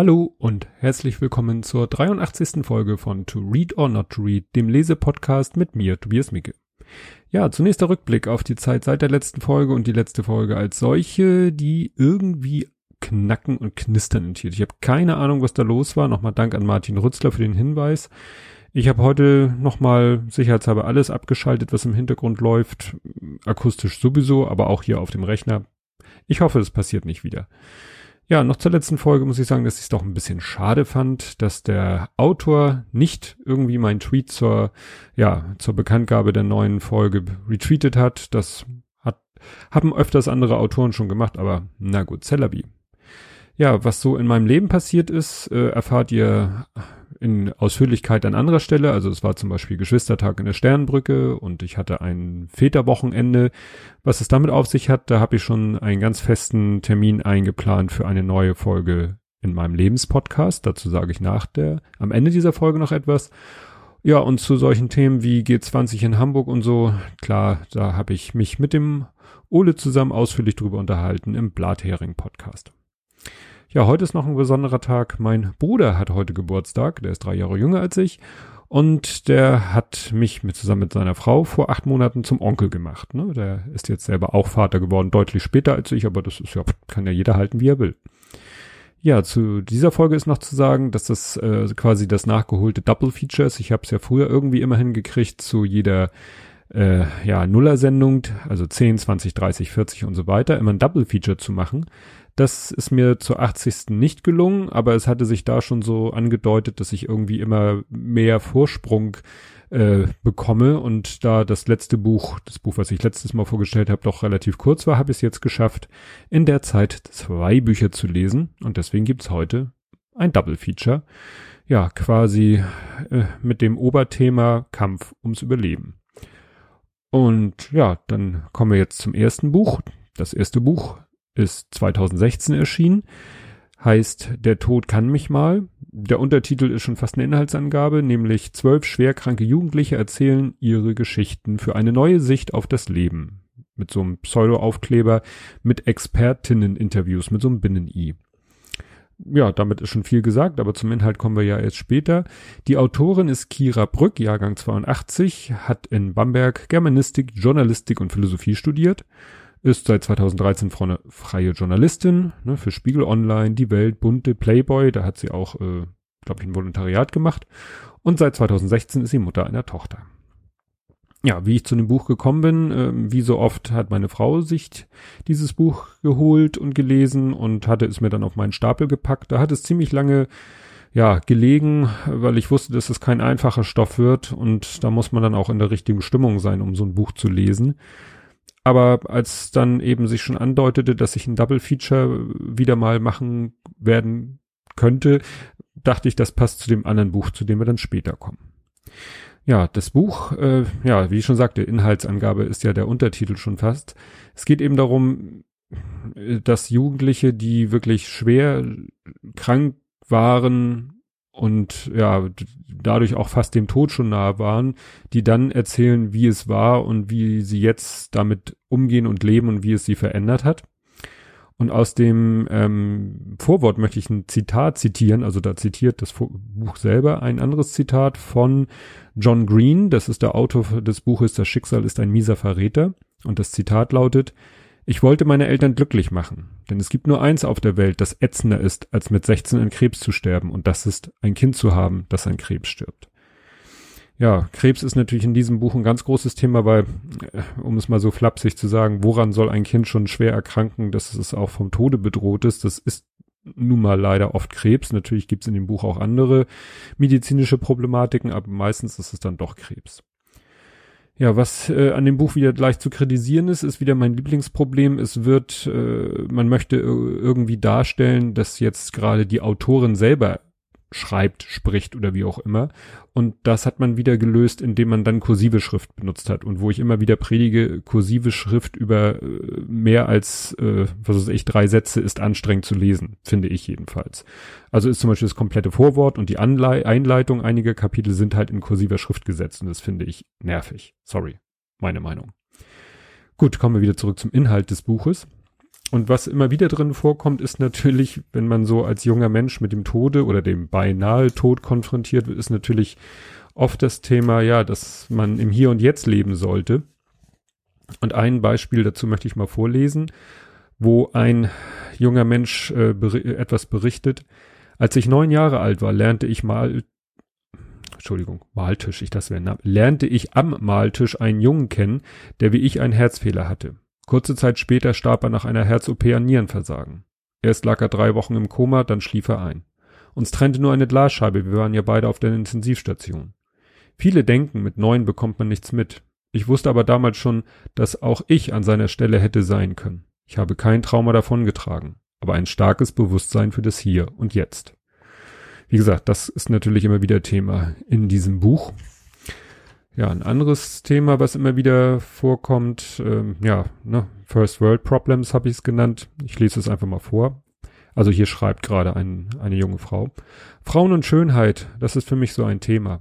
Hallo und herzlich willkommen zur 83. Folge von To Read or Not to Read, dem Lesepodcast mit mir, Tobias Micke. Ja, zunächst der Rückblick auf die Zeit seit der letzten Folge und die letzte Folge als solche, die irgendwie knacken und knistern enthielt. Ich habe keine Ahnung, was da los war. Nochmal Dank an Martin Rützler für den Hinweis. Ich habe heute nochmal sicherheitshalber alles abgeschaltet, was im Hintergrund läuft. Akustisch sowieso, aber auch hier auf dem Rechner. Ich hoffe, es passiert nicht wieder. Ja, noch zur letzten Folge muss ich sagen, dass ich es doch ein bisschen schade fand, dass der Autor nicht irgendwie mein Tweet zur, ja, zur Bekanntgabe der neuen Folge retweetet hat. Das hat, haben öfters andere Autoren schon gemacht, aber na gut, Cellaby. Ja, was so in meinem Leben passiert ist, äh, erfahrt ihr in Ausführlichkeit an anderer Stelle. Also es war zum Beispiel Geschwistertag in der Sternbrücke und ich hatte ein Väterwochenende. Was es damit auf sich hat, da habe ich schon einen ganz festen Termin eingeplant für eine neue Folge in meinem Lebenspodcast. Dazu sage ich nach der, am Ende dieser Folge noch etwas. Ja, und zu solchen Themen wie G20 in Hamburg und so, klar, da habe ich mich mit dem Ole zusammen ausführlich drüber unterhalten im Blathering-Podcast. Ja, heute ist noch ein besonderer Tag. Mein Bruder hat heute Geburtstag, der ist drei Jahre jünger als ich. Und der hat mich mit, zusammen mit seiner Frau vor acht Monaten zum Onkel gemacht. Ne? Der ist jetzt selber auch Vater geworden, deutlich später als ich, aber das ist ja, kann ja jeder halten, wie er will. Ja, zu dieser Folge ist noch zu sagen, dass das äh, quasi das nachgeholte Double Feature ist. Ich habe es ja früher irgendwie immer hingekriegt, zu jeder äh, ja, Nuller-Sendung, also 10, 20, 30, 40 und so weiter, immer ein Double Feature zu machen. Das ist mir zur 80. nicht gelungen, aber es hatte sich da schon so angedeutet, dass ich irgendwie immer mehr Vorsprung äh, bekomme und da das letzte Buch, das Buch, was ich letztes Mal vorgestellt habe, doch relativ kurz war, habe ich es jetzt geschafft, in der Zeit zwei Bücher zu lesen und deswegen gibt's heute ein Double Feature. Ja, quasi äh, mit dem Oberthema Kampf ums Überleben. Und ja, dann kommen wir jetzt zum ersten Buch. Das erste Buch ist 2016 erschienen, heißt Der Tod kann mich mal. Der Untertitel ist schon fast eine Inhaltsangabe, nämlich zwölf schwerkranke Jugendliche erzählen ihre Geschichten für eine neue Sicht auf das Leben. Mit so einem Pseudo-Aufkleber, mit Expertinnen-Interviews, mit so einem Binnen-I. Ja, damit ist schon viel gesagt, aber zum Inhalt kommen wir ja erst später. Die Autorin ist Kira Brück, Jahrgang 82, hat in Bamberg Germanistik, Journalistik und Philosophie studiert ist seit 2013 freie Journalistin ne, für Spiegel Online, Die Welt, Bunte, Playboy. Da hat sie auch, äh, glaube ich, ein Volontariat gemacht. Und seit 2016 ist sie Mutter einer Tochter. Ja, wie ich zu dem Buch gekommen bin, äh, wie so oft hat meine Frau sich dieses Buch geholt und gelesen und hatte es mir dann auf meinen Stapel gepackt. Da hat es ziemlich lange ja, gelegen, weil ich wusste, dass es kein einfacher Stoff wird und da muss man dann auch in der richtigen Stimmung sein, um so ein Buch zu lesen. Aber als dann eben sich schon andeutete, dass ich ein Double Feature wieder mal machen werden könnte, dachte ich, das passt zu dem anderen Buch, zu dem wir dann später kommen. Ja, das Buch, äh, ja, wie ich schon sagte, Inhaltsangabe ist ja der Untertitel schon fast. Es geht eben darum, dass Jugendliche, die wirklich schwer krank waren und ja, dadurch auch fast dem Tod schon nahe waren, die dann erzählen, wie es war und wie sie jetzt damit umgehen und leben und wie es sie verändert hat. Und aus dem ähm, Vorwort möchte ich ein Zitat zitieren, also da zitiert das Buch selber ein anderes Zitat von John Green, das ist der Autor des Buches Das Schicksal ist ein mieser Verräter. Und das Zitat lautet, ich wollte meine Eltern glücklich machen, denn es gibt nur eins auf der Welt, das ätzender ist, als mit 16 an Krebs zu sterben, und das ist ein Kind zu haben, das an Krebs stirbt. Ja, Krebs ist natürlich in diesem Buch ein ganz großes Thema, weil, äh, um es mal so flapsig zu sagen, woran soll ein Kind schon schwer erkranken, dass es auch vom Tode bedroht ist? Das ist nun mal leider oft Krebs. Natürlich gibt es in dem Buch auch andere medizinische Problematiken, aber meistens ist es dann doch Krebs. Ja, was äh, an dem Buch wieder gleich zu kritisieren ist, ist wieder mein Lieblingsproblem. Es wird, äh, man möchte irgendwie darstellen, dass jetzt gerade die Autorin selber schreibt, spricht oder wie auch immer. Und das hat man wieder gelöst, indem man dann kursive Schrift benutzt hat. Und wo ich immer wieder predige, kursive Schrift über äh, mehr als, äh, was weiß ich, drei Sätze ist anstrengend zu lesen, finde ich jedenfalls. Also ist zum Beispiel das komplette Vorwort und die Anlei Einleitung einiger Kapitel sind halt in kursiver Schrift gesetzt. Und das finde ich nervig. Sorry. Meine Meinung. Gut, kommen wir wieder zurück zum Inhalt des Buches. Und was immer wieder drin vorkommt, ist natürlich, wenn man so als junger Mensch mit dem Tode oder dem beinahe Tod konfrontiert wird, ist natürlich oft das Thema, ja, dass man im Hier und Jetzt leben sollte. Und ein Beispiel dazu möchte ich mal vorlesen, wo ein junger Mensch äh, ber etwas berichtet. Als ich neun Jahre alt war, lernte ich mal, Entschuldigung, Maltisch, ich das wäre, lernte ich am Maltisch einen Jungen kennen, der wie ich einen Herzfehler hatte. Kurze Zeit später starb er nach einer Herz-OP an Nierenversagen. Erst lag er drei Wochen im Koma, dann schlief er ein. Uns trennte nur eine Glasscheibe, wir waren ja beide auf der Intensivstation. Viele denken, mit neun bekommt man nichts mit. Ich wusste aber damals schon, dass auch ich an seiner Stelle hätte sein können. Ich habe kein Trauma davongetragen, aber ein starkes Bewusstsein für das Hier und Jetzt. Wie gesagt, das ist natürlich immer wieder Thema in diesem Buch. Ja, ein anderes Thema, was immer wieder vorkommt, ähm, ja, ne, First World Problems habe ich es genannt. Ich lese es einfach mal vor. Also hier schreibt gerade ein, eine junge Frau. Frauen und Schönheit, das ist für mich so ein Thema.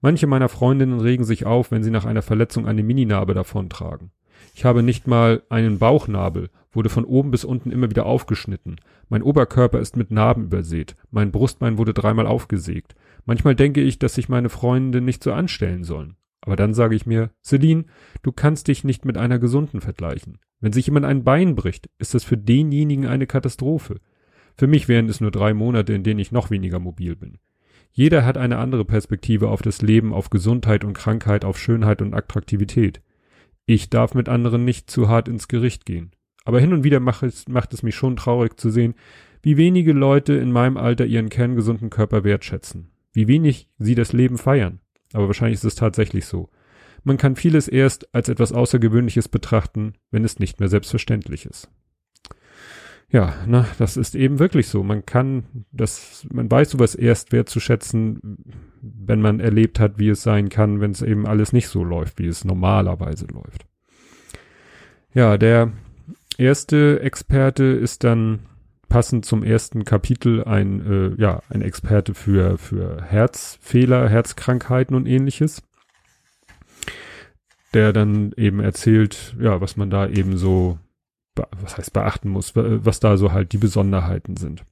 Manche meiner Freundinnen regen sich auf, wenn sie nach einer Verletzung eine Mininarbe davontragen. Ich habe nicht mal einen Bauchnabel, wurde von oben bis unten immer wieder aufgeschnitten. Mein Oberkörper ist mit Narben übersät. Mein Brustbein wurde dreimal aufgesägt. Manchmal denke ich, dass sich meine Freunde nicht so anstellen sollen. Aber dann sage ich mir, Celine, du kannst dich nicht mit einer Gesunden vergleichen. Wenn sich jemand ein Bein bricht, ist das für denjenigen eine Katastrophe. Für mich wären es nur drei Monate, in denen ich noch weniger mobil bin. Jeder hat eine andere Perspektive auf das Leben, auf Gesundheit und Krankheit, auf Schönheit und Attraktivität. Ich darf mit anderen nicht zu hart ins Gericht gehen. Aber hin und wieder macht es, macht es mich schon traurig zu sehen, wie wenige Leute in meinem Alter ihren kerngesunden Körper wertschätzen. Wie wenig sie das Leben feiern. Aber wahrscheinlich ist es tatsächlich so. Man kann vieles erst als etwas Außergewöhnliches betrachten, wenn es nicht mehr selbstverständlich ist. Ja, na, das ist eben wirklich so. Man kann das, man weiß sowas erst wertzuschätzen, wenn man erlebt hat, wie es sein kann, wenn es eben alles nicht so läuft, wie es normalerweise läuft. Ja, der erste Experte ist dann passend zum ersten Kapitel ein, äh, ja, ein Experte für, für Herzfehler, Herzkrankheiten und ähnliches. Der dann eben erzählt, ja, was man da eben so, was heißt beachten muss, was da so halt die Besonderheiten sind.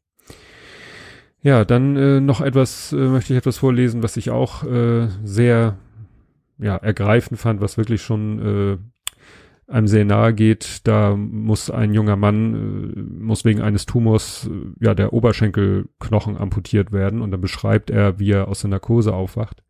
Ja, dann äh, noch etwas, äh, möchte ich etwas vorlesen, was ich auch äh, sehr ja, ergreifend fand, was wirklich schon äh, einem sehr nahe geht, da muss ein junger Mann, äh, muss wegen eines Tumors, äh, ja, der Oberschenkelknochen amputiert werden und dann beschreibt er, wie er aus der Narkose aufwacht.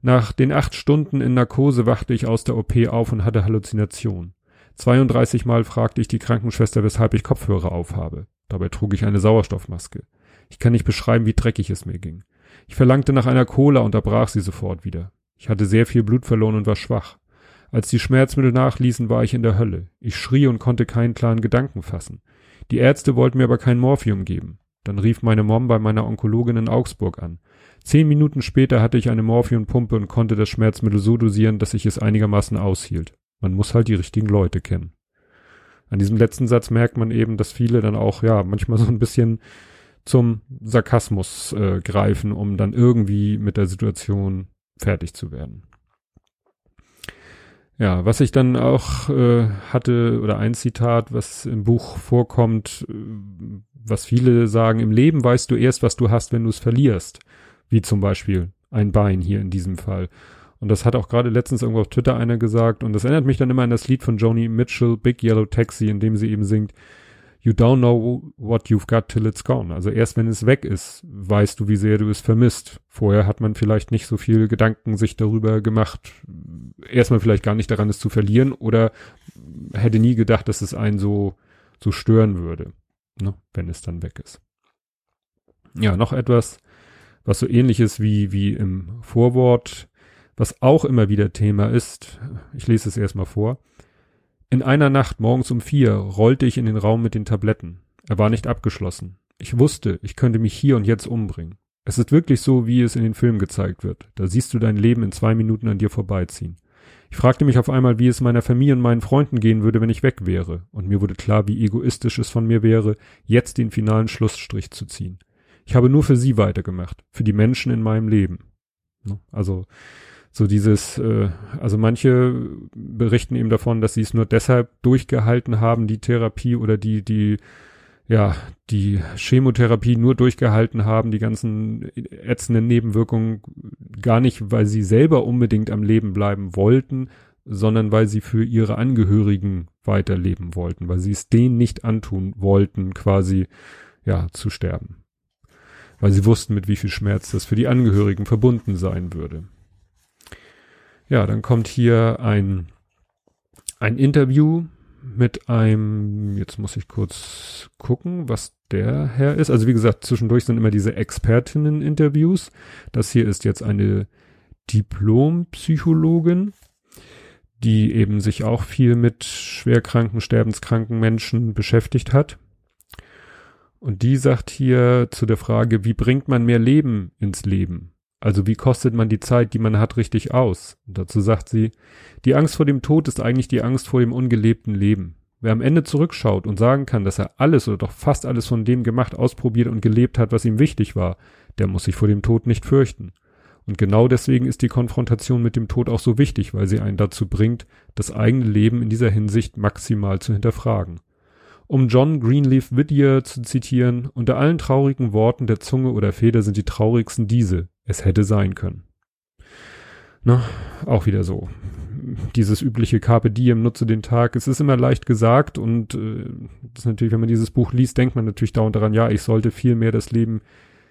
Nach den acht Stunden in Narkose wachte ich aus der OP auf und hatte Halluzination. 32 Mal fragte ich die Krankenschwester, weshalb ich Kopfhörer aufhabe. Dabei trug ich eine Sauerstoffmaske. Ich kann nicht beschreiben, wie dreckig es mir ging. Ich verlangte nach einer Cola, unterbrach sie sofort wieder. Ich hatte sehr viel Blut verloren und war schwach. Als die Schmerzmittel nachließen, war ich in der Hölle. Ich schrie und konnte keinen klaren Gedanken fassen. Die Ärzte wollten mir aber kein Morphium geben. Dann rief meine Mom bei meiner Onkologin in Augsburg an. Zehn Minuten später hatte ich eine Morphiumpumpe und konnte das Schmerzmittel so dosieren, dass ich es einigermaßen aushielt. Man muss halt die richtigen Leute kennen. An diesem letzten Satz merkt man eben, dass viele dann auch, ja, manchmal so ein bisschen zum Sarkasmus äh, greifen, um dann irgendwie mit der Situation fertig zu werden. Ja, was ich dann auch äh, hatte, oder ein Zitat, was im Buch vorkommt, äh, was viele sagen, im Leben weißt du erst, was du hast, wenn du es verlierst. Wie zum Beispiel ein Bein hier in diesem Fall. Und das hat auch gerade letztens irgendwo auf Twitter einer gesagt. Und das erinnert mich dann immer an das Lied von Joni Mitchell, Big Yellow Taxi, in dem sie eben singt, You don't know what you've got till it's gone. Also erst wenn es weg ist, weißt du, wie sehr du es vermisst. Vorher hat man vielleicht nicht so viel Gedanken sich darüber gemacht. Erstmal vielleicht gar nicht daran, es zu verlieren oder hätte nie gedacht, dass es einen so, so stören würde, ne, wenn es dann weg ist. Ja, noch etwas, was so ähnlich ist wie, wie im Vorwort, was auch immer wieder Thema ist. Ich lese es erstmal vor. In einer Nacht morgens um vier rollte ich in den Raum mit den Tabletten. Er war nicht abgeschlossen. Ich wusste, ich könnte mich hier und jetzt umbringen. Es ist wirklich so, wie es in den Filmen gezeigt wird. Da siehst du dein Leben in zwei Minuten an dir vorbeiziehen. Ich fragte mich auf einmal, wie es meiner Familie und meinen Freunden gehen würde, wenn ich weg wäre, und mir wurde klar, wie egoistisch es von mir wäre, jetzt den finalen Schlussstrich zu ziehen. Ich habe nur für sie weitergemacht, für die Menschen in meinem Leben. Ne? Also So dieses, äh, also manche berichten eben davon, dass sie es nur deshalb durchgehalten haben, die Therapie oder die, die, ja, die Chemotherapie nur durchgehalten haben, die ganzen ätzenden Nebenwirkungen gar nicht, weil sie selber unbedingt am Leben bleiben wollten, sondern weil sie für ihre Angehörigen weiterleben wollten, weil sie es denen nicht antun wollten, quasi, ja, zu sterben. Weil sie wussten, mit wie viel Schmerz das für die Angehörigen verbunden sein würde. Ja, dann kommt hier ein, ein Interview mit einem, jetzt muss ich kurz gucken, was der Herr ist. Also wie gesagt, zwischendurch sind immer diese Expertinnen-Interviews. Das hier ist jetzt eine Diplompsychologin, die eben sich auch viel mit schwerkranken, sterbenskranken Menschen beschäftigt hat. Und die sagt hier zu der Frage, wie bringt man mehr Leben ins Leben? Also wie kostet man die Zeit, die man hat, richtig aus? Und dazu sagt sie, die Angst vor dem Tod ist eigentlich die Angst vor dem ungelebten Leben. Wer am Ende zurückschaut und sagen kann, dass er alles oder doch fast alles von dem gemacht, ausprobiert und gelebt hat, was ihm wichtig war, der muss sich vor dem Tod nicht fürchten. Und genau deswegen ist die Konfrontation mit dem Tod auch so wichtig, weil sie einen dazu bringt, das eigene Leben in dieser Hinsicht maximal zu hinterfragen. Um John Greenleaf Whittier zu zitieren, unter allen traurigen Worten der Zunge oder Feder sind die traurigsten diese, es hätte sein können. Na, auch wieder so. Dieses übliche Carpe Diem, nutze den Tag. Es ist immer leicht gesagt und äh, das ist natürlich, wenn man dieses Buch liest, denkt man natürlich dauernd daran, ja, ich sollte viel mehr das Leben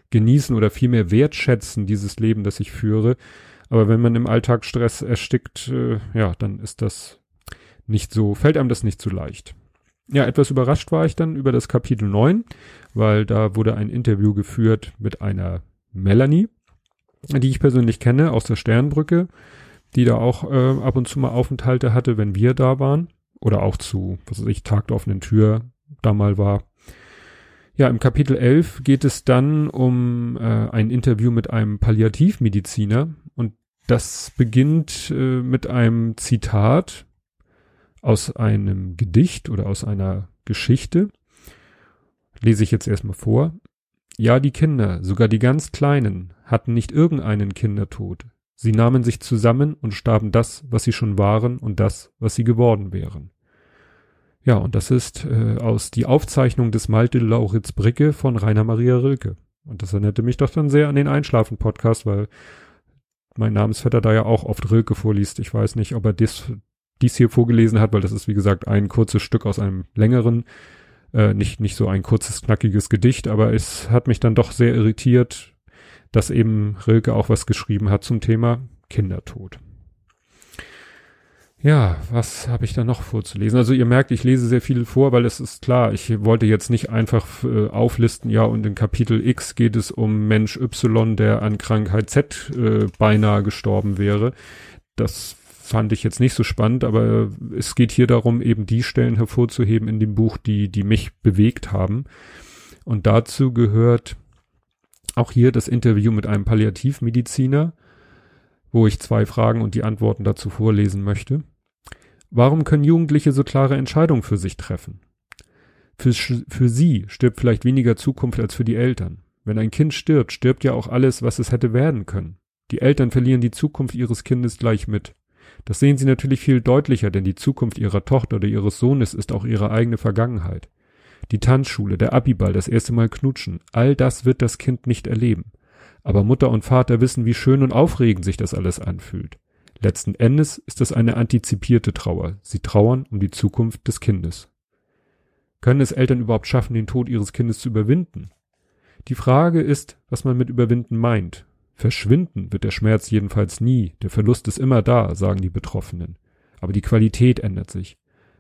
genießen oder viel mehr wertschätzen, dieses Leben, das ich führe. Aber wenn man im Alltagsstress erstickt, äh, ja, dann ist das nicht so, fällt einem das nicht so leicht. Ja, etwas überrascht war ich dann über das Kapitel 9, weil da wurde ein Interview geführt mit einer Melanie, die ich persönlich kenne aus der Sternbrücke, die da auch äh, ab und zu mal Aufenthalte hatte, wenn wir da waren. Oder auch zu, was weiß ich, Tag der offenen Tür da mal war. Ja, im Kapitel 11 geht es dann um äh, ein Interview mit einem Palliativmediziner und das beginnt äh, mit einem Zitat aus einem Gedicht oder aus einer Geschichte. Lese ich jetzt erstmal vor. Ja, die Kinder, sogar die ganz Kleinen, hatten nicht irgendeinen Kindertod. Sie nahmen sich zusammen und starben das, was sie schon waren und das, was sie geworden wären. Ja, und das ist äh, aus die Aufzeichnung des Malte Lauritz Bricke von Rainer Maria Rilke. Und das erinnerte mich doch dann sehr an den Einschlafen-Podcast, weil mein Namensvetter da ja auch oft Rilke vorliest. Ich weiß nicht, ob er dies, dies hier vorgelesen hat, weil das ist, wie gesagt, ein kurzes Stück aus einem längeren äh, nicht, nicht so ein kurzes, knackiges Gedicht, aber es hat mich dann doch sehr irritiert, dass eben Rilke auch was geschrieben hat zum Thema Kindertod. Ja, was habe ich da noch vorzulesen? Also ihr merkt, ich lese sehr viel vor, weil es ist klar, ich wollte jetzt nicht einfach äh, auflisten, ja, und in Kapitel X geht es um Mensch Y, der an Krankheit Z äh, beinahe gestorben wäre. Das fand ich jetzt nicht so spannend, aber es geht hier darum, eben die Stellen hervorzuheben in dem Buch, die, die mich bewegt haben. Und dazu gehört auch hier das Interview mit einem Palliativmediziner, wo ich zwei Fragen und die Antworten dazu vorlesen möchte. Warum können Jugendliche so klare Entscheidungen für sich treffen? Für, für sie stirbt vielleicht weniger Zukunft als für die Eltern. Wenn ein Kind stirbt, stirbt ja auch alles, was es hätte werden können. Die Eltern verlieren die Zukunft ihres Kindes gleich mit. Das sehen sie natürlich viel deutlicher, denn die Zukunft ihrer Tochter oder ihres Sohnes ist auch ihre eigene Vergangenheit. Die Tanzschule, der Abiball, das erste Mal knutschen, all das wird das Kind nicht erleben. Aber Mutter und Vater wissen, wie schön und aufregend sich das alles anfühlt. Letzten Endes ist das eine antizipierte Trauer. Sie trauern um die Zukunft des Kindes. Können es Eltern überhaupt schaffen, den Tod ihres Kindes zu überwinden? Die Frage ist, was man mit überwinden meint. Verschwinden wird der Schmerz jedenfalls nie, der Verlust ist immer da, sagen die Betroffenen. Aber die Qualität ändert sich.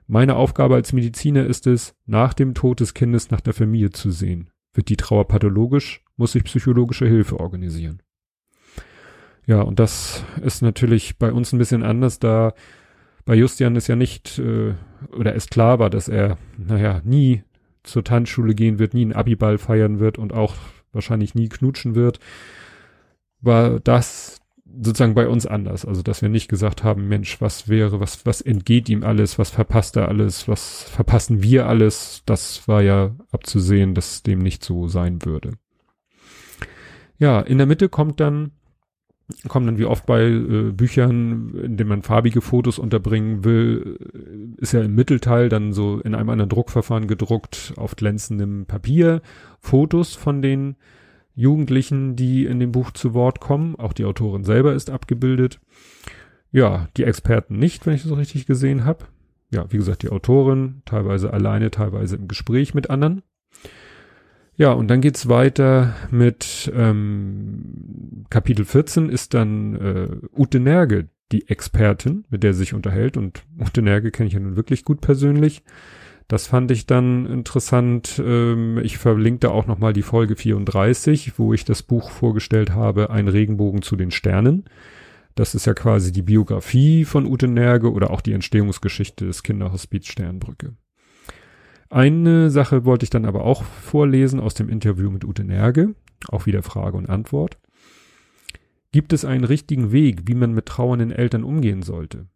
Meine Aufgabe als Mediziner ist es, nach dem Tod des Kindes nach der Familie zu sehen. Wird die Trauer pathologisch, muss ich psychologische Hilfe organisieren. Ja, und das ist natürlich bei uns ein bisschen anders, da bei Justian ist ja nicht, äh, oder ist klar war, dass er, naja, nie zur Tanzschule gehen wird, nie einen Abiball feiern wird und auch wahrscheinlich nie knutschen wird war das sozusagen bei uns anders. Also, dass wir nicht gesagt haben, Mensch, was wäre, was, was entgeht ihm alles, was verpasst er alles, was verpassen wir alles. Das war ja abzusehen, dass dem nicht so sein würde. Ja, in der Mitte kommt dann kommen dann wie oft bei äh, Büchern, in denen man farbige Fotos unterbringen will, äh, ist ja im Mittelteil dann so in einem anderen Druckverfahren gedruckt auf glänzendem Papier Fotos von den Jugendlichen, die in dem Buch zu Wort kommen. Auch die Autorin selber ist abgebildet. Ja, die Experten nicht, wenn ich das richtig gesehen habe. Ja, wie gesagt, die Autorin, teilweise alleine, teilweise im Gespräch mit anderen. Ja, und dann geht's weiter mit ähm, Kapitel 14 ist dann äh, Ute Nerge, die Expertin, mit der sie sich unterhält. Und Ute Nerge kenne ich ja nun wirklich gut persönlich. Das fand ich dann interessant. Ähm, ich verlinkte auch nochmal die Folge 34, wo ich das Buch vorgestellt habe, Ein Regenbogen zu den Sternen. Das ist ja quasi die Biografie von Ute Nerge oder auch die Entstehungsgeschichte des Kinderhospiz Sternbrücke. Eine Sache wollte ich dann aber auch vorlesen aus dem Interview mit Ute Nerge, auch wieder Frage und Antwort. Gibt es einen richtigen Weg, wie man mit trauernden Eltern umgehen sollte?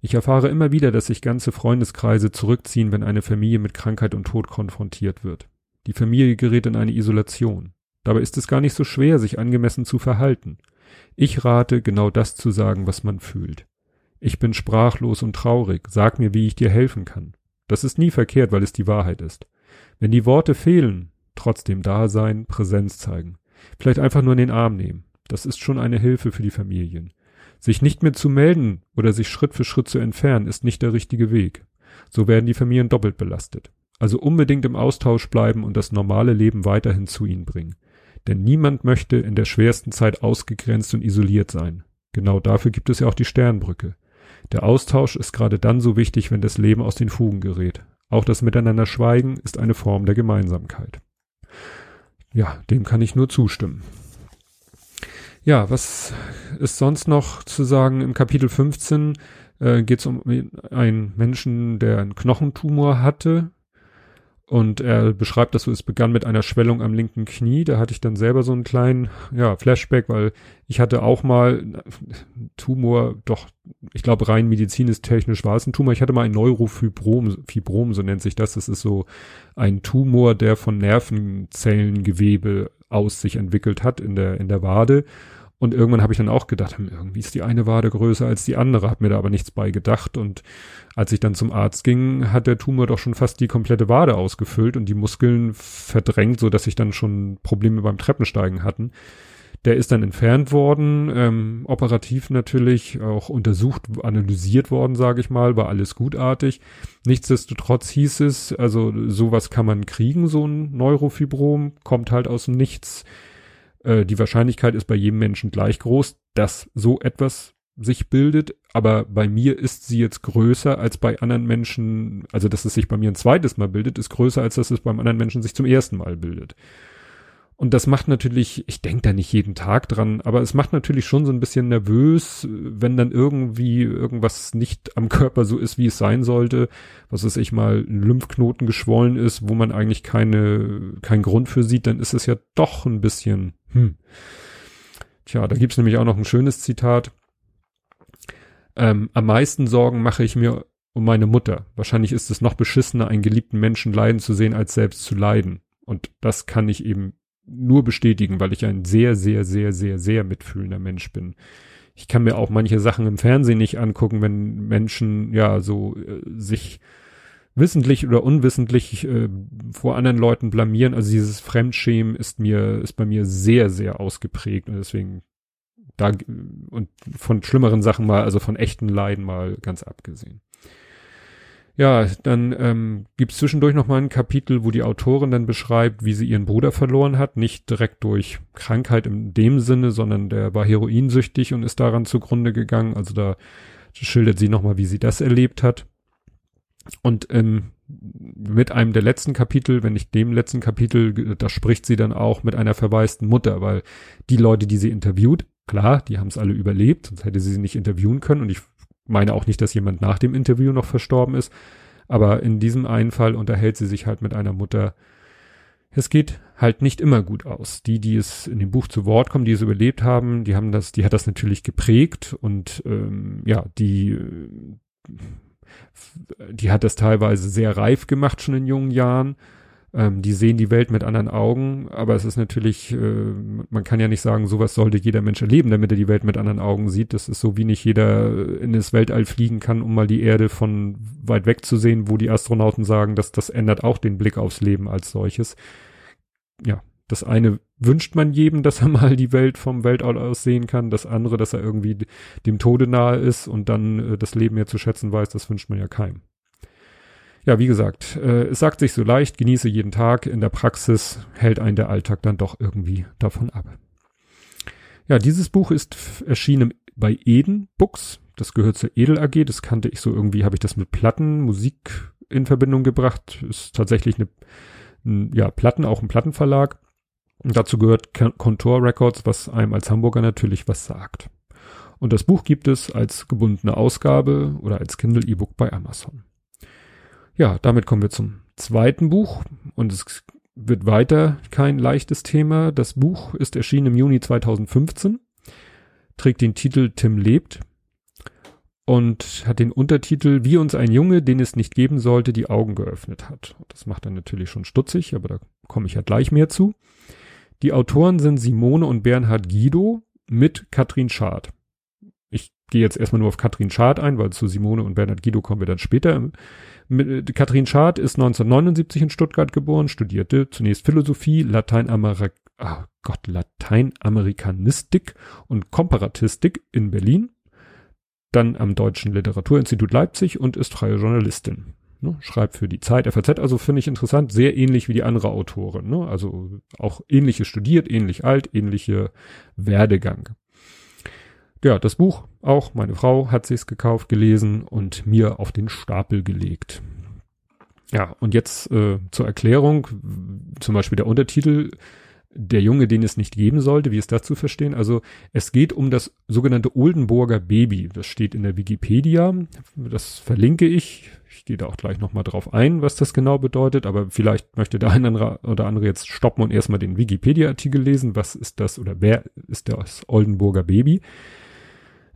Ich erfahre immer wieder, dass sich ganze Freundeskreise zurückziehen, wenn eine Familie mit Krankheit und Tod konfrontiert wird. Die Familie gerät in eine Isolation. Dabei ist es gar nicht so schwer, sich angemessen zu verhalten. Ich rate, genau das zu sagen, was man fühlt. Ich bin sprachlos und traurig, sag mir, wie ich dir helfen kann. Das ist nie verkehrt, weil es die Wahrheit ist. Wenn die Worte fehlen, trotzdem da sein, Präsenz zeigen. Vielleicht einfach nur in den Arm nehmen. Das ist schon eine Hilfe für die Familien. Sich nicht mehr zu melden oder sich Schritt für Schritt zu entfernen, ist nicht der richtige Weg. So werden die Familien doppelt belastet. Also unbedingt im Austausch bleiben und das normale Leben weiterhin zu ihnen bringen. Denn niemand möchte in der schwersten Zeit ausgegrenzt und isoliert sein. Genau dafür gibt es ja auch die Sternbrücke. Der Austausch ist gerade dann so wichtig, wenn das Leben aus den Fugen gerät. Auch das Miteinander Schweigen ist eine Form der Gemeinsamkeit. Ja, dem kann ich nur zustimmen. Ja, was ist sonst noch zu sagen? Im Kapitel 15 äh, geht es um einen Menschen, der einen Knochentumor hatte und er beschreibt das so, es begann mit einer Schwellung am linken Knie. Da hatte ich dann selber so einen kleinen, ja, Flashback, weil ich hatte auch mal Tumor, doch, ich glaube rein medizinisch-technisch war es ein Tumor. Ich hatte mal ein Neurofibrom, Fibrom, so nennt sich das. Das ist so ein Tumor, der von Nervenzellengewebe aus sich entwickelt hat in der, in der Wade. Und irgendwann habe ich dann auch gedacht, hm, irgendwie ist die eine Wade größer als die andere, habe mir da aber nichts bei gedacht. Und als ich dann zum Arzt ging, hat der Tumor doch schon fast die komplette Wade ausgefüllt und die Muskeln verdrängt, so dass ich dann schon Probleme beim Treppensteigen hatten. Der ist dann entfernt worden, ähm, operativ natürlich auch untersucht, analysiert worden, sage ich mal, war alles gutartig. Nichtsdestotrotz hieß es, also sowas kann man kriegen, so ein Neurofibrom, kommt halt aus dem Nichts äh, die Wahrscheinlichkeit ist bei jedem Menschen gleich groß, dass so etwas sich bildet, aber bei mir ist sie jetzt größer als bei anderen Menschen, also dass es sich bei mir ein zweites Mal bildet, ist größer als dass es beim anderen Menschen sich zum ersten Mal bildet. Und das macht natürlich, ich denke da nicht jeden Tag dran, aber es macht natürlich schon so ein bisschen nervös, wenn dann irgendwie irgendwas nicht am Körper so ist, wie es sein sollte. Was weiß ich mal, ein Lymphknoten geschwollen ist, wo man eigentlich keine, keinen Grund für sieht, dann ist es ja doch ein bisschen, hm. Tja, da gibt's nämlich auch noch ein schönes Zitat. Ähm, am meisten Sorgen mache ich mir um meine Mutter. Wahrscheinlich ist es noch beschissener, einen geliebten Menschen leiden zu sehen, als selbst zu leiden. Und das kann ich eben nur bestätigen, weil ich ein sehr, sehr, sehr, sehr, sehr mitfühlender Mensch bin. Ich kann mir auch manche Sachen im Fernsehen nicht angucken, wenn Menschen ja so äh, sich wissentlich oder unwissentlich äh, vor anderen Leuten blamieren. Also dieses Fremdschämen ist mir, ist bei mir sehr, sehr ausgeprägt und deswegen da und von schlimmeren Sachen mal, also von echten Leiden mal ganz abgesehen. Ja, dann ähm, gibt zwischendurch noch mal ein Kapitel, wo die Autorin dann beschreibt, wie sie ihren Bruder verloren hat. Nicht direkt durch Krankheit in dem Sinne, sondern der war heroinsüchtig und ist daran zugrunde gegangen. Also da schildert sie noch mal, wie sie das erlebt hat. Und ähm, mit einem der letzten Kapitel, wenn nicht dem letzten Kapitel, da spricht sie dann auch mit einer verwaisten Mutter, weil die Leute, die sie interviewt, klar, die haben es alle überlebt, sonst hätte sie sie nicht interviewen können. Und ich meine auch nicht, dass jemand nach dem Interview noch verstorben ist. Aber in diesem einen Fall unterhält sie sich halt mit einer Mutter. Es geht halt nicht immer gut aus. Die, die es in dem Buch zu Wort kommen, die es überlebt haben, die haben das, die hat das natürlich geprägt und ähm, ja, die, die hat das teilweise sehr reif gemacht schon in jungen Jahren. Ähm, die sehen die Welt mit anderen Augen, aber es ist natürlich, äh, man kann ja nicht sagen, sowas sollte jeder Mensch erleben, damit er die Welt mit anderen Augen sieht. Das ist so, wie nicht jeder in das Weltall fliegen kann, um mal die Erde von weit weg zu sehen, wo die Astronauten sagen, dass das ändert auch den Blick aufs Leben als solches. Ja, das eine wünscht man jedem, dass er mal die Welt vom Weltall aus sehen kann. Das andere, dass er irgendwie dem Tode nahe ist und dann äh, das Leben mehr zu schätzen weiß, das wünscht man ja keinem. Ja, wie gesagt, äh, es sagt sich so leicht, genieße jeden Tag. In der Praxis hält einen der Alltag dann doch irgendwie davon ab. Ja, dieses Buch ist erschienen bei Eden Books. Das gehört zur Edel AG. Das kannte ich so irgendwie, habe ich das mit Platten, Musik in Verbindung gebracht. Ist tatsächlich eine, ja, Platten, auch ein Plattenverlag. Und dazu gehört Contour Records, was einem als Hamburger natürlich was sagt. Und das Buch gibt es als gebundene Ausgabe oder als Kindle E-Book bei Amazon. Ja, damit kommen wir zum zweiten Buch und es wird weiter kein leichtes Thema. Das Buch ist erschienen im Juni 2015, trägt den Titel Tim lebt und hat den Untertitel Wie uns ein Junge, den es nicht geben sollte, die Augen geöffnet hat. Das macht dann natürlich schon stutzig, aber da komme ich ja gleich mehr zu. Die Autoren sind Simone und Bernhard Guido mit Katrin Schad. Ich gehe jetzt erstmal nur auf Katrin Schad ein, weil zu Simone und Bernhard Guido kommen wir dann später. Mit, Katrin Schad ist 1979 in Stuttgart geboren, studierte zunächst Philosophie, Lateinamerik oh Gott, Lateinamerikanistik und Komparatistik in Berlin, dann am Deutschen Literaturinstitut Leipzig und ist freie Journalistin. Ne, schreibt für die Zeit FAZ, also finde ich interessant, sehr ähnlich wie die andere Autorin. Ne? Also auch ähnliche studiert, ähnlich alt, ähnliche Werdegang. Ja, das Buch auch, meine Frau hat sich's gekauft, gelesen und mir auf den Stapel gelegt. Ja, und jetzt äh, zur Erklärung, zum Beispiel der Untertitel der Junge, den es nicht geben sollte, wie ist das zu verstehen? Also es geht um das sogenannte Oldenburger Baby. Das steht in der Wikipedia. Das verlinke ich. Ich gehe da auch gleich nochmal drauf ein, was das genau bedeutet. Aber vielleicht möchte der eine oder andere jetzt stoppen und erstmal den Wikipedia-Artikel lesen. Was ist das oder wer ist das Oldenburger Baby?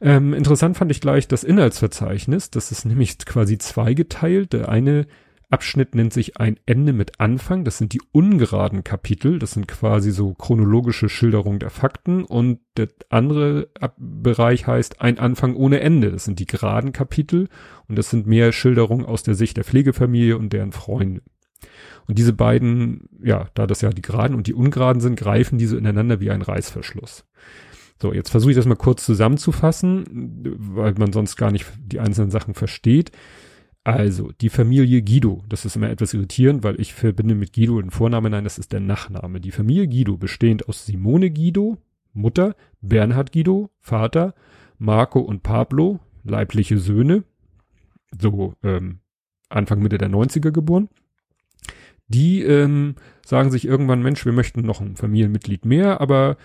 Ähm, interessant fand ich gleich das Inhaltsverzeichnis. Das ist nämlich quasi zweigeteilt. Der eine Abschnitt nennt sich ein Ende mit Anfang. Das sind die ungeraden Kapitel. Das sind quasi so chronologische Schilderungen der Fakten. Und der andere Ab Bereich heißt ein Anfang ohne Ende. Das sind die geraden Kapitel. Und das sind mehr Schilderungen aus der Sicht der Pflegefamilie und deren Freunde. Und diese beiden, ja, da das ja die geraden und die ungeraden sind, greifen diese ineinander wie ein Reißverschluss. So, jetzt versuche ich das mal kurz zusammenzufassen, weil man sonst gar nicht die einzelnen Sachen versteht. Also, die Familie Guido, das ist immer etwas irritierend, weil ich verbinde mit Guido den Vornamen, nein, das ist der Nachname. Die Familie Guido bestehend aus Simone Guido, Mutter, Bernhard Guido, Vater, Marco und Pablo, leibliche Söhne, so ähm, Anfang Mitte der 90er geboren. Die ähm, sagen sich irgendwann, Mensch, wir möchten noch ein Familienmitglied mehr, aber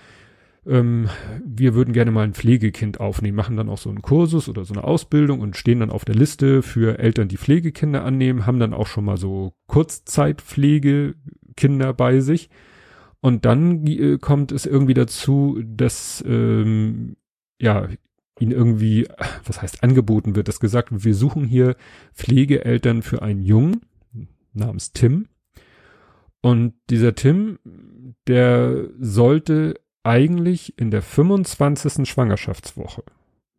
ähm, wir würden gerne mal ein Pflegekind aufnehmen, machen dann auch so einen Kursus oder so eine Ausbildung und stehen dann auf der Liste für Eltern, die Pflegekinder annehmen, haben dann auch schon mal so Kurzzeitpflegekinder bei sich. Und dann äh, kommt es irgendwie dazu, dass ähm, ja ihnen irgendwie, was heißt angeboten wird, dass gesagt wir suchen hier Pflegeeltern für einen Jungen namens Tim. Und dieser Tim, der sollte eigentlich in der 25. Schwangerschaftswoche,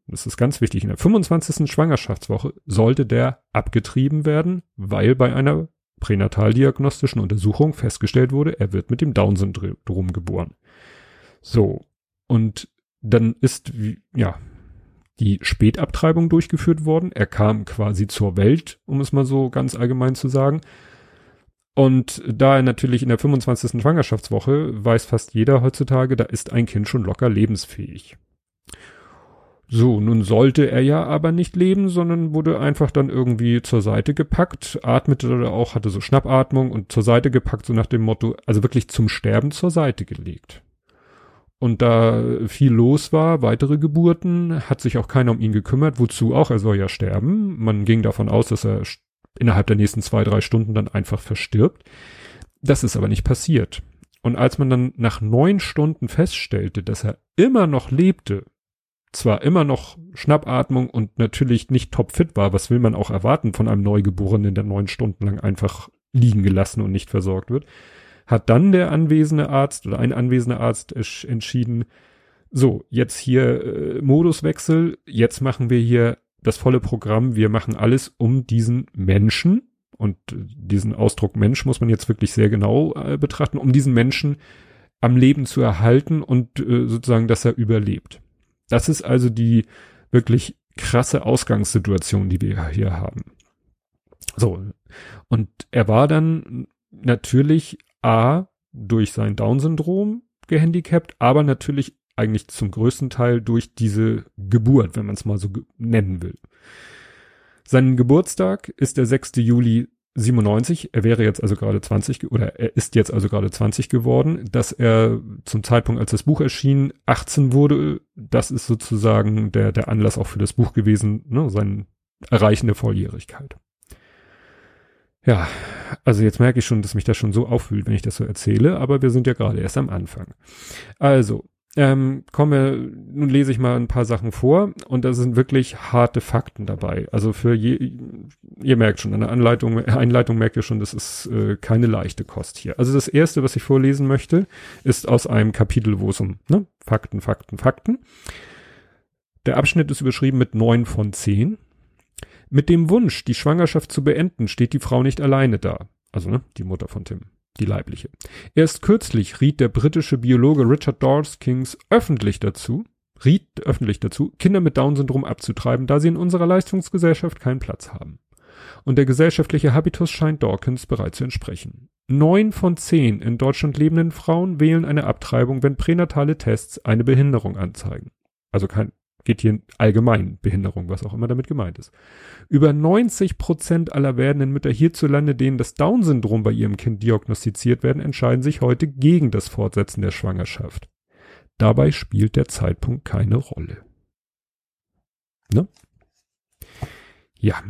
das ist ganz wichtig, in der 25. Schwangerschaftswoche sollte der abgetrieben werden, weil bei einer pränataldiagnostischen Untersuchung festgestellt wurde, er wird mit dem Down-Syndrom geboren. So. Und dann ist, ja, die Spätabtreibung durchgeführt worden. Er kam quasi zur Welt, um es mal so ganz allgemein zu sagen. Und da er natürlich in der 25. Schwangerschaftswoche weiß fast jeder heutzutage, da ist ein Kind schon locker lebensfähig. So, nun sollte er ja aber nicht leben, sondern wurde einfach dann irgendwie zur Seite gepackt, atmete auch, hatte so Schnappatmung und zur Seite gepackt, so nach dem Motto, also wirklich zum Sterben zur Seite gelegt. Und da viel los war, weitere Geburten, hat sich auch keiner um ihn gekümmert, wozu auch, er soll ja sterben. Man ging davon aus, dass er innerhalb der nächsten zwei, drei Stunden dann einfach verstirbt. Das ist aber nicht passiert. Und als man dann nach neun Stunden feststellte, dass er immer noch lebte, zwar immer noch Schnappatmung und natürlich nicht topfit war, was will man auch erwarten von einem Neugeborenen, der neun Stunden lang einfach liegen gelassen und nicht versorgt wird. Hat dann der anwesende Arzt oder ein anwesender Arzt entschieden, so, jetzt hier äh, Moduswechsel, jetzt machen wir hier das volle Programm, wir machen alles, um diesen Menschen, und diesen Ausdruck Mensch muss man jetzt wirklich sehr genau äh, betrachten, um diesen Menschen am Leben zu erhalten und äh, sozusagen, dass er überlebt. Das ist also die wirklich krasse Ausgangssituation, die wir hier haben. So. Und er war dann natürlich A, durch sein Down-Syndrom gehandicapt, aber natürlich eigentlich zum größten Teil durch diese Geburt, wenn man es mal so nennen will. Sein Geburtstag ist der 6. Juli 97. Er wäre jetzt also gerade 20 oder er ist jetzt also gerade 20 geworden. Dass er zum Zeitpunkt, als das Buch erschien, 18 wurde, das ist sozusagen der, der Anlass auch für das Buch gewesen, ne, sein Erreichen der Volljährigkeit. Ja, also jetzt merke ich schon, dass mich das schon so auffühlt, wenn ich das so erzähle, aber wir sind ja gerade erst am Anfang. Also, ähm, komme, nun lese ich mal ein paar Sachen vor und da sind wirklich harte Fakten dabei. Also für je, ihr merkt schon, eine Anleitung, Einleitung merkt ihr schon, das ist äh, keine leichte Kost hier. Also das erste, was ich vorlesen möchte, ist aus einem Kapitel, wo es um ne, Fakten, Fakten, Fakten. Der Abschnitt ist überschrieben mit neun von zehn. Mit dem Wunsch, die Schwangerschaft zu beenden, steht die Frau nicht alleine da. Also ne, die Mutter von Tim die leibliche. Erst kürzlich riet der britische Biologe Richard Dawkins öffentlich dazu, riet öffentlich dazu, Kinder mit Down-Syndrom abzutreiben, da sie in unserer Leistungsgesellschaft keinen Platz haben. Und der gesellschaftliche Habitus scheint Dawkins bereits zu entsprechen. Neun von zehn in Deutschland lebenden Frauen wählen eine Abtreibung, wenn pränatale Tests eine Behinderung anzeigen. Also kein, geht hier allgemein Behinderung, was auch immer damit gemeint ist. Über 90 Prozent aller werdenden Mütter hierzulande, denen das Down-Syndrom bei ihrem Kind diagnostiziert werden, entscheiden sich heute gegen das Fortsetzen der Schwangerschaft. Dabei spielt der Zeitpunkt keine Rolle. Ne? Ja,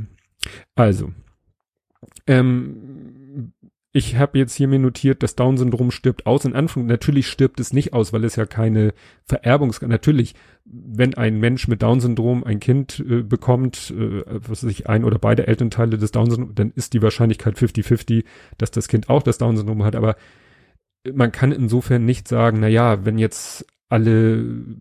also, ähm, ich habe jetzt hier mir notiert, das Down-Syndrom stirbt aus. In Anfang natürlich stirbt es nicht aus, weil es ja keine Vererbungs... Natürlich, wenn ein Mensch mit Down-Syndrom ein Kind äh, bekommt, äh, was weiß ich, ein oder beide Elternteile des Down-Syndroms, dann ist die Wahrscheinlichkeit 50-50, dass das Kind auch das Down-Syndrom hat. Aber man kann insofern nicht sagen, na ja, wenn jetzt alle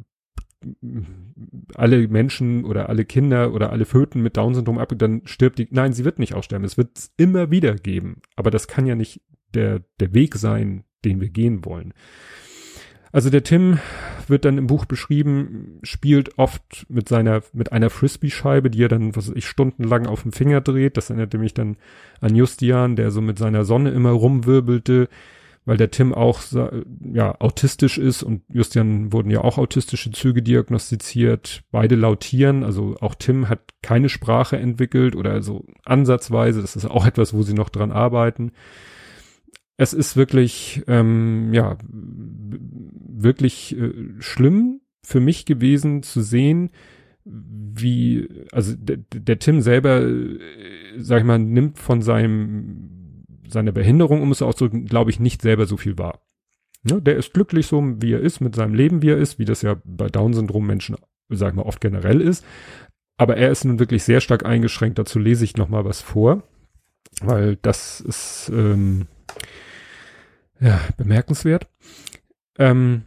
alle Menschen oder alle Kinder oder alle Föten mit Down-Syndrom ab, dann stirbt die. Nein, sie wird nicht aussterben. Es wird es immer wieder geben. Aber das kann ja nicht der, der Weg sein, den wir gehen wollen. Also der Tim wird dann im Buch beschrieben, spielt oft mit seiner, mit einer Frisbee-Scheibe, die er dann, was weiß ich, stundenlang auf dem Finger dreht. Das erinnert mich dann an Justian, der so mit seiner Sonne immer rumwirbelte weil der Tim auch ja autistisch ist und Justian wurden ja auch autistische Züge diagnostiziert. Beide lautieren, also auch Tim hat keine Sprache entwickelt oder so ansatzweise. Das ist auch etwas, wo sie noch dran arbeiten. Es ist wirklich ähm, ja wirklich äh, schlimm für mich gewesen zu sehen, wie also der, der Tim selber, äh, sag ich mal, nimmt von seinem seine Behinderung, um es auszudrücken, glaube ich, nicht selber so viel wahr. Ne? Der ist glücklich so, wie er ist, mit seinem Leben, wie er ist, wie das ja bei Down-Syndrom-Menschen, sag ich mal, oft generell ist. Aber er ist nun wirklich sehr stark eingeschränkt. Dazu lese ich noch mal was vor, weil das ist ähm, ja bemerkenswert. Ähm,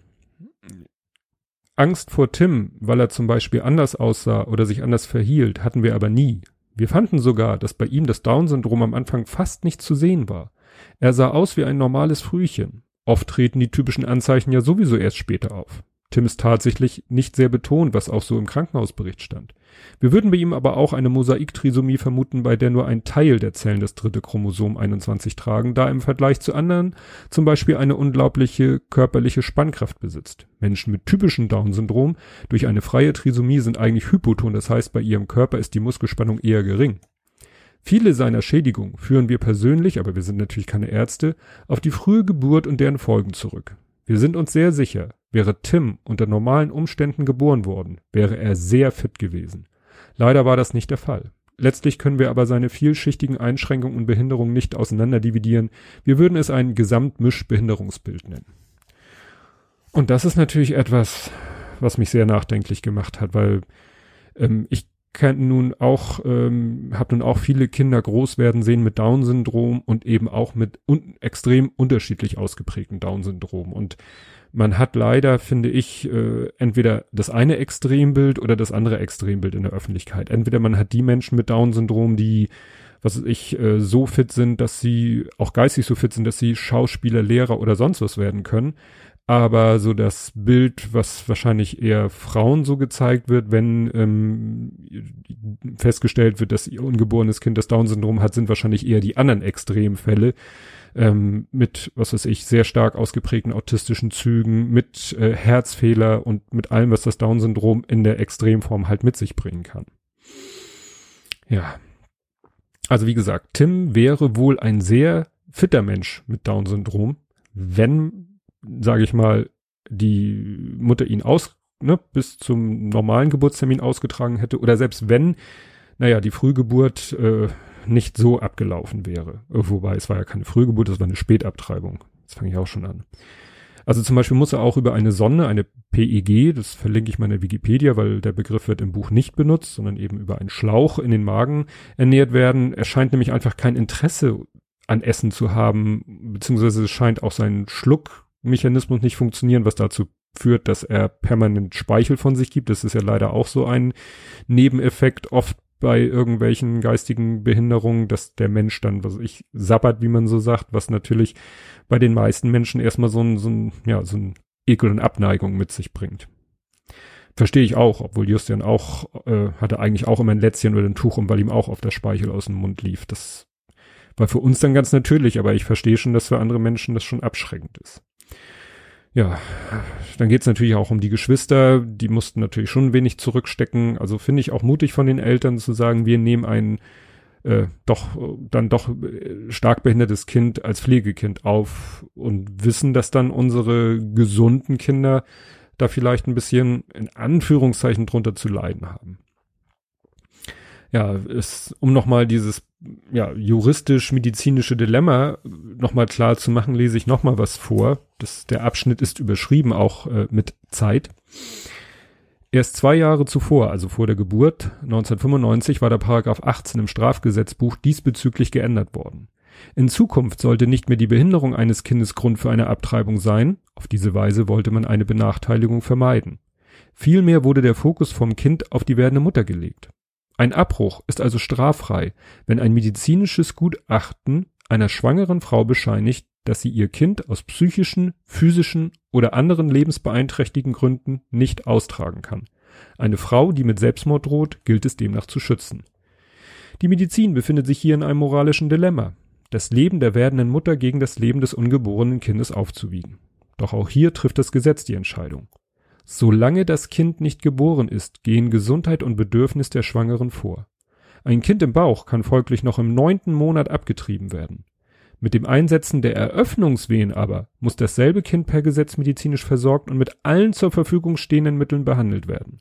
Angst vor Tim, weil er zum Beispiel anders aussah oder sich anders verhielt, hatten wir aber nie. Wir fanden sogar, dass bei ihm das Down-Syndrom am Anfang fast nicht zu sehen war. Er sah aus wie ein normales Frühchen. Oft treten die typischen Anzeichen ja sowieso erst später auf. Tim ist tatsächlich nicht sehr betont, was auch so im Krankenhausbericht stand. Wir würden bei ihm aber auch eine Mosaiktrisomie vermuten, bei der nur ein Teil der Zellen das dritte Chromosom 21 tragen, da im Vergleich zu anderen zum Beispiel eine unglaubliche körperliche Spannkraft besitzt. Menschen mit typischem Down-Syndrom durch eine freie Trisomie sind eigentlich hypoton, das heißt bei ihrem Körper ist die Muskelspannung eher gering. Viele seiner Schädigungen führen wir persönlich, aber wir sind natürlich keine Ärzte, auf die frühe Geburt und deren Folgen zurück. Wir sind uns sehr sicher, wäre Tim unter normalen Umständen geboren worden, wäre er sehr fit gewesen. Leider war das nicht der Fall. Letztlich können wir aber seine vielschichtigen Einschränkungen und Behinderungen nicht auseinanderdividieren. Wir würden es ein Gesamtmischbehinderungsbild nennen. Und das ist natürlich etwas, was mich sehr nachdenklich gemacht hat, weil ähm, ich kenne nun auch, ähm, habe nun auch viele Kinder groß werden sehen mit Down-Syndrom und eben auch mit un extrem unterschiedlich ausgeprägten Down-Syndrom. Und man hat leider, finde ich, äh, entweder das eine Extrembild oder das andere Extrembild in der Öffentlichkeit. Entweder man hat die Menschen mit Down-Syndrom, die, was weiß ich, äh, so fit sind, dass sie auch geistig so fit sind, dass sie Schauspieler, Lehrer oder sonst was werden können aber so das Bild, was wahrscheinlich eher Frauen so gezeigt wird, wenn ähm, festgestellt wird, dass ihr ungeborenes Kind das Down-Syndrom hat, sind wahrscheinlich eher die anderen Extremfälle ähm, mit, was weiß ich, sehr stark ausgeprägten autistischen Zügen, mit äh, Herzfehler und mit allem, was das Down-Syndrom in der Extremform halt mit sich bringen kann. Ja. Also wie gesagt, Tim wäre wohl ein sehr fitter Mensch mit Down-Syndrom, wenn sage ich mal, die Mutter ihn aus, ne, bis zum normalen Geburtstermin ausgetragen hätte oder selbst wenn, naja, die Frühgeburt äh, nicht so abgelaufen wäre. Wobei es war ja keine Frühgeburt, das war eine Spätabtreibung. Das fange ich auch schon an. Also zum Beispiel muss er auch über eine Sonne, eine PEG, das verlinke ich mal in der Wikipedia, weil der Begriff wird im Buch nicht benutzt, sondern eben über einen Schlauch in den Magen ernährt werden. Er scheint nämlich einfach kein Interesse an Essen zu haben, beziehungsweise es scheint auch sein Schluck Mechanismus nicht funktionieren, was dazu führt, dass er permanent Speichel von sich gibt. Das ist ja leider auch so ein Nebeneffekt oft bei irgendwelchen geistigen Behinderungen, dass der Mensch dann, was ich, sabbert, wie man so sagt, was natürlich bei den meisten Menschen erstmal so ein, so ein, ja, so ein Ekel und Abneigung mit sich bringt. Verstehe ich auch, obwohl Justian auch, äh, hatte eigentlich auch immer ein Lätzchen oder ein Tuch um, weil ihm auch auf der Speichel aus dem Mund lief. Das war für uns dann ganz natürlich, aber ich verstehe schon, dass für andere Menschen das schon abschreckend ist ja, dann geht's natürlich auch um die Geschwister, die mussten natürlich schon ein wenig zurückstecken. Also finde ich auch mutig von den Eltern zu sagen, wir nehmen ein äh, doch dann doch äh, stark behindertes Kind als Pflegekind auf und wissen, dass dann unsere gesunden Kinder da vielleicht ein bisschen in Anführungszeichen drunter zu leiden haben. Ja, ist, um nochmal dieses ja, juristisch-medizinische Dilemma nochmal klar zu machen, lese ich nochmal was vor. Das, der Abschnitt ist überschrieben auch äh, mit Zeit. Erst zwei Jahre zuvor, also vor der Geburt, 1995, war der Paragraph 18 im Strafgesetzbuch diesbezüglich geändert worden. In Zukunft sollte nicht mehr die Behinderung eines Kindes Grund für eine Abtreibung sein. Auf diese Weise wollte man eine Benachteiligung vermeiden. Vielmehr wurde der Fokus vom Kind auf die werdende Mutter gelegt. Ein Abbruch ist also straffrei, wenn ein medizinisches Gutachten einer schwangeren Frau bescheinigt, dass sie ihr Kind aus psychischen, physischen oder anderen lebensbeeinträchtigen Gründen nicht austragen kann. Eine Frau, die mit Selbstmord droht, gilt es demnach zu schützen. Die Medizin befindet sich hier in einem moralischen Dilemma, das Leben der werdenden Mutter gegen das Leben des ungeborenen Kindes aufzuwiegen. Doch auch hier trifft das Gesetz die Entscheidung. Solange das Kind nicht geboren ist, gehen Gesundheit und Bedürfnis der Schwangeren vor. Ein Kind im Bauch kann folglich noch im neunten Monat abgetrieben werden. Mit dem Einsetzen der Eröffnungswehen aber muss dasselbe Kind per Gesetz medizinisch versorgt und mit allen zur Verfügung stehenden Mitteln behandelt werden.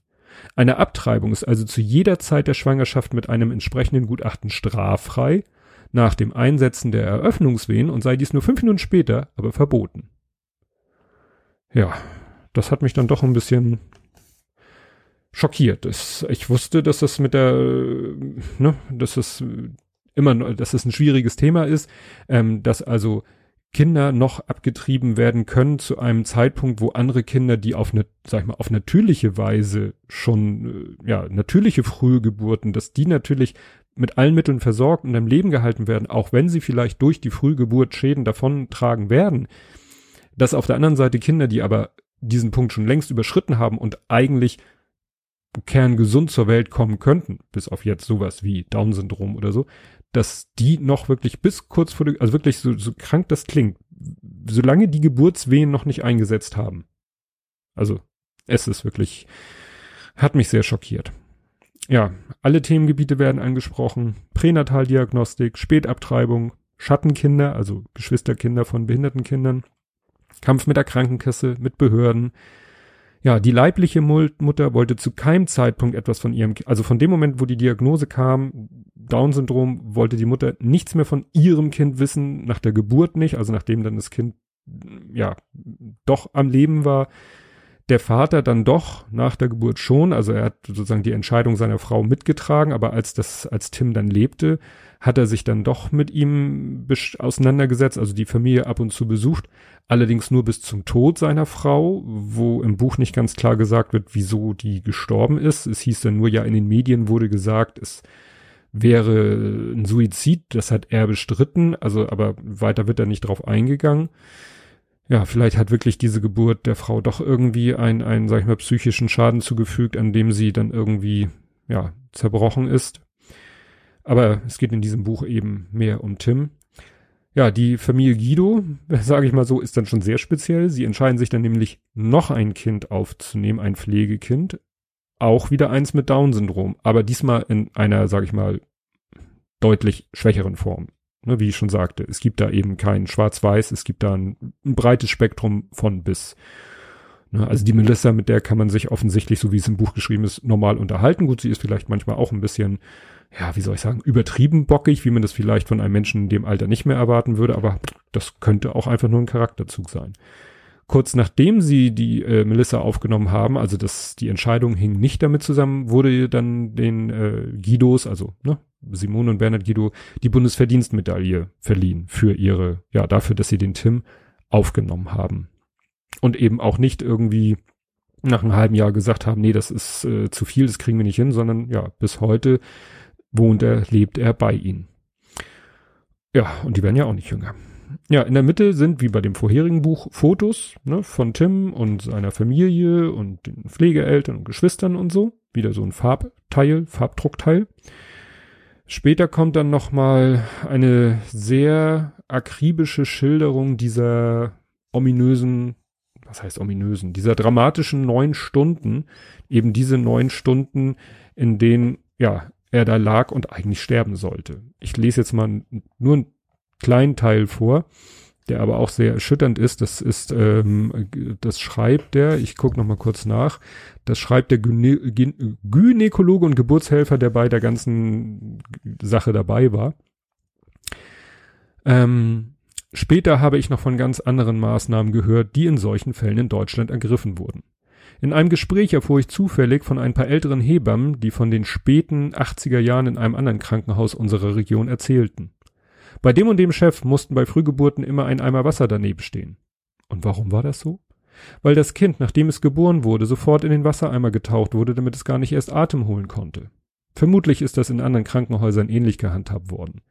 Eine Abtreibung ist also zu jeder Zeit der Schwangerschaft mit einem entsprechenden Gutachten straffrei, nach dem Einsetzen der Eröffnungswehen und sei dies nur fünf Minuten später aber verboten. Ja, das hat mich dann doch ein bisschen schockiert. Das, ich wusste, dass das mit der, ne, dass es immer, dass es ein schwieriges Thema ist, ähm, dass also Kinder noch abgetrieben werden können zu einem Zeitpunkt, wo andere Kinder, die auf eine, sag ich mal, auf natürliche Weise schon, äh, ja, natürliche frühe Geburten, dass die natürlich mit allen Mitteln versorgt und im Leben gehalten werden, auch wenn sie vielleicht durch die Frühgeburt Schäden davon tragen werden, dass auf der anderen Seite Kinder, die aber diesen Punkt schon längst überschritten haben und eigentlich kerngesund zur Welt kommen könnten, bis auf jetzt sowas wie Down-Syndrom oder so, dass die noch wirklich bis kurz vor der, also wirklich so, so krank das klingt, solange die Geburtswehen noch nicht eingesetzt haben. Also, es ist wirklich, hat mich sehr schockiert. Ja, alle Themengebiete werden angesprochen. Pränataldiagnostik, Spätabtreibung, Schattenkinder, also Geschwisterkinder von behinderten Kindern, Kampf mit der Krankenkasse, mit Behörden. Ja, die leibliche Mutter wollte zu keinem Zeitpunkt etwas von ihrem, also von dem Moment, wo die Diagnose kam, Down-Syndrom, wollte die Mutter nichts mehr von ihrem Kind wissen, nach der Geburt nicht, also nachdem dann das Kind, ja, doch am Leben war. der Vater dann doch nach der Geburt schon, also er hat sozusagen die Entscheidung seiner Frau mitgetragen, aber als das, als Tim dann lebte, hat er sich dann doch mit ihm auseinandergesetzt, also die Familie ab und zu besucht, allerdings nur bis zum Tod seiner Frau, wo im Buch nicht ganz klar gesagt wird, wieso die gestorben ist. Es hieß dann nur, ja, in den Medien wurde gesagt, es wäre ein Suizid, das hat er bestritten, also aber weiter wird er nicht drauf eingegangen. Ja, vielleicht hat wirklich diese Geburt der Frau doch irgendwie einen, einen, sag ich mal, psychischen Schaden zugefügt, an dem sie dann irgendwie, ja, zerbrochen ist. Aber es geht in diesem Buch eben mehr um Tim. Ja, die Familie Guido, sage ich mal so, ist dann schon sehr speziell. Sie entscheiden sich dann nämlich noch ein Kind aufzunehmen, ein Pflegekind. Auch wieder eins mit Down-Syndrom, aber diesmal in einer, sage ich mal, deutlich schwächeren Form. Ne, wie ich schon sagte, es gibt da eben kein Schwarz-Weiß, es gibt da ein, ein breites Spektrum von bis. Ne, also die Melissa, mit der kann man sich offensichtlich, so wie es im Buch geschrieben ist, normal unterhalten. Gut, sie ist vielleicht manchmal auch ein bisschen ja, wie soll ich sagen, übertrieben bockig, wie man das vielleicht von einem Menschen in dem Alter nicht mehr erwarten würde, aber das könnte auch einfach nur ein Charakterzug sein. Kurz nachdem sie die äh, Melissa aufgenommen haben, also das, die Entscheidung hing nicht damit zusammen, wurde dann den äh, Guidos, also ne, Simone und Bernhard Guido, die Bundesverdienstmedaille verliehen für ihre, ja, dafür, dass sie den Tim aufgenommen haben. Und eben auch nicht irgendwie nach einem halben Jahr gesagt haben, nee, das ist äh, zu viel, das kriegen wir nicht hin, sondern ja, bis heute wohnt er, lebt er bei ihnen. Ja, und die werden ja auch nicht jünger. Ja, in der Mitte sind, wie bei dem vorherigen Buch, Fotos ne, von Tim und seiner Familie und den Pflegeeltern und Geschwistern und so. Wieder so ein Farbteil, Farbdruckteil. Später kommt dann nochmal eine sehr akribische Schilderung dieser ominösen, was heißt ominösen, dieser dramatischen neun Stunden, eben diese neun Stunden, in denen, ja, er da lag und eigentlich sterben sollte. Ich lese jetzt mal nur einen kleinen Teil vor, der aber auch sehr erschütternd ist. Das ist, ähm, das schreibt der, ich gucke noch mal kurz nach, das schreibt der Gyne Gynäkologe und Geburtshelfer, der bei der ganzen Sache dabei war. Ähm, später habe ich noch von ganz anderen Maßnahmen gehört, die in solchen Fällen in Deutschland ergriffen wurden. In einem Gespräch erfuhr ich zufällig von ein paar älteren Hebammen, die von den späten 80er Jahren in einem anderen Krankenhaus unserer Region erzählten. Bei dem und dem Chef mussten bei Frühgeburten immer ein Eimer Wasser daneben stehen. Und warum war das so? Weil das Kind, nachdem es geboren wurde, sofort in den Wassereimer getaucht wurde, damit es gar nicht erst Atem holen konnte. Vermutlich ist das in anderen Krankenhäusern ähnlich gehandhabt worden.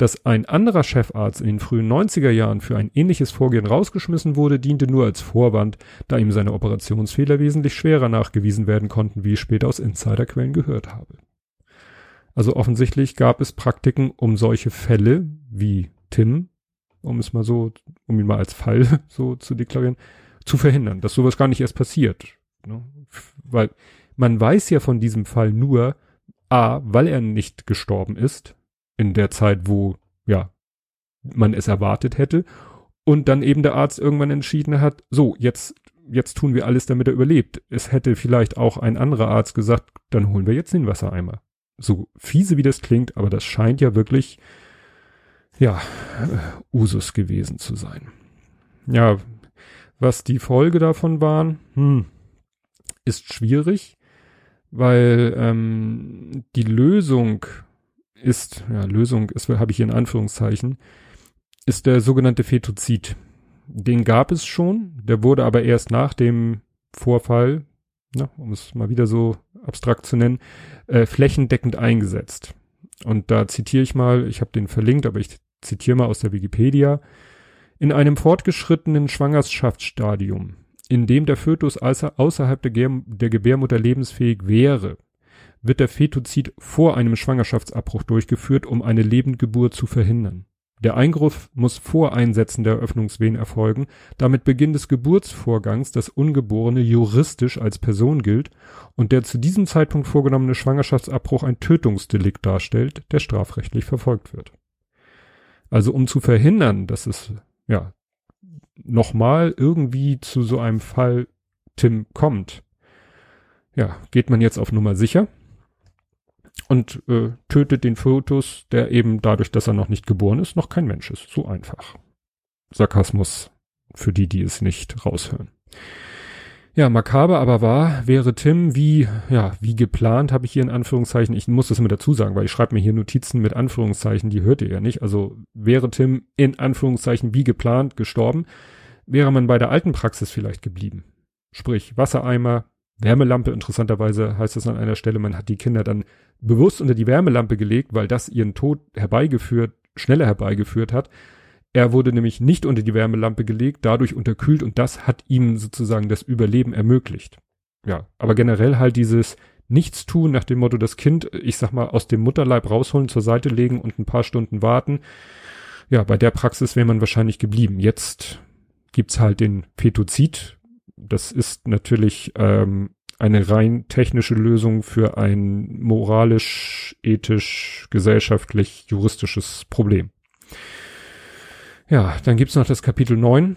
Dass ein anderer Chefarzt in den frühen 90er Jahren für ein ähnliches Vorgehen rausgeschmissen wurde, diente nur als Vorwand, da ihm seine Operationsfehler wesentlich schwerer nachgewiesen werden konnten, wie ich später aus Insiderquellen gehört habe. Also offensichtlich gab es Praktiken, um solche Fälle wie Tim, um es mal so, um ihn mal als Fall so zu deklarieren, zu verhindern, dass sowas gar nicht erst passiert. Ne? Weil man weiß ja von diesem Fall nur, a, weil er nicht gestorben ist, in der Zeit, wo, ja, man es erwartet hätte. Und dann eben der Arzt irgendwann entschieden hat, so, jetzt, jetzt tun wir alles, damit er überlebt. Es hätte vielleicht auch ein anderer Arzt gesagt, dann holen wir jetzt den Wassereimer. So fiese wie das klingt, aber das scheint ja wirklich, ja, äh, Usus gewesen zu sein. Ja, was die Folge davon waren, hm, ist schwierig, weil ähm, die Lösung ist, ja, Lösung ist, habe ich hier in Anführungszeichen, ist der sogenannte Fetozid. Den gab es schon, der wurde aber erst nach dem Vorfall, na, um es mal wieder so abstrakt zu nennen, äh, flächendeckend eingesetzt. Und da zitiere ich mal, ich habe den verlinkt, aber ich zitiere mal aus der Wikipedia. In einem fortgeschrittenen Schwangerschaftsstadium, in dem der Fötus außerhalb der, der Gebärmutter lebensfähig wäre, wird der Fetozid vor einem Schwangerschaftsabbruch durchgeführt, um eine Lebendgeburt zu verhindern. Der Eingriff muss vor Einsetzen der Öffnungswehen erfolgen, da mit Beginn des Geburtsvorgangs das Ungeborene juristisch als Person gilt und der zu diesem Zeitpunkt vorgenommene Schwangerschaftsabbruch ein Tötungsdelikt darstellt, der strafrechtlich verfolgt wird. Also um zu verhindern, dass es ja nochmal irgendwie zu so einem Fall Tim kommt, ja, geht man jetzt auf Nummer sicher und äh, tötet den Fotos, der eben dadurch, dass er noch nicht geboren ist, noch kein Mensch ist. So einfach. Sarkasmus für die, die es nicht raushören. Ja, makaber aber wahr, wäre Tim wie, ja, wie geplant, habe ich hier in Anführungszeichen, ich muss das immer dazu sagen, weil ich schreibe mir hier Notizen mit Anführungszeichen, die hört ihr ja nicht. Also wäre Tim in Anführungszeichen wie geplant gestorben, wäre man bei der alten Praxis vielleicht geblieben. Sprich, Wassereimer, Wärmelampe, interessanterweise heißt es an einer Stelle, man hat die Kinder dann bewusst unter die Wärmelampe gelegt, weil das ihren Tod herbeigeführt, schneller herbeigeführt hat. Er wurde nämlich nicht unter die Wärmelampe gelegt, dadurch unterkühlt und das hat ihm sozusagen das Überleben ermöglicht. Ja, aber generell halt dieses Nichtstun nach dem Motto, das Kind, ich sag mal, aus dem Mutterleib rausholen, zur Seite legen und ein paar Stunden warten. Ja, bei der Praxis wäre man wahrscheinlich geblieben. Jetzt gibt's halt den Fetozid. Das ist natürlich ähm, eine rein technische Lösung für ein moralisch, ethisch, gesellschaftlich, juristisches Problem. Ja, dann gibt's noch das Kapitel 9.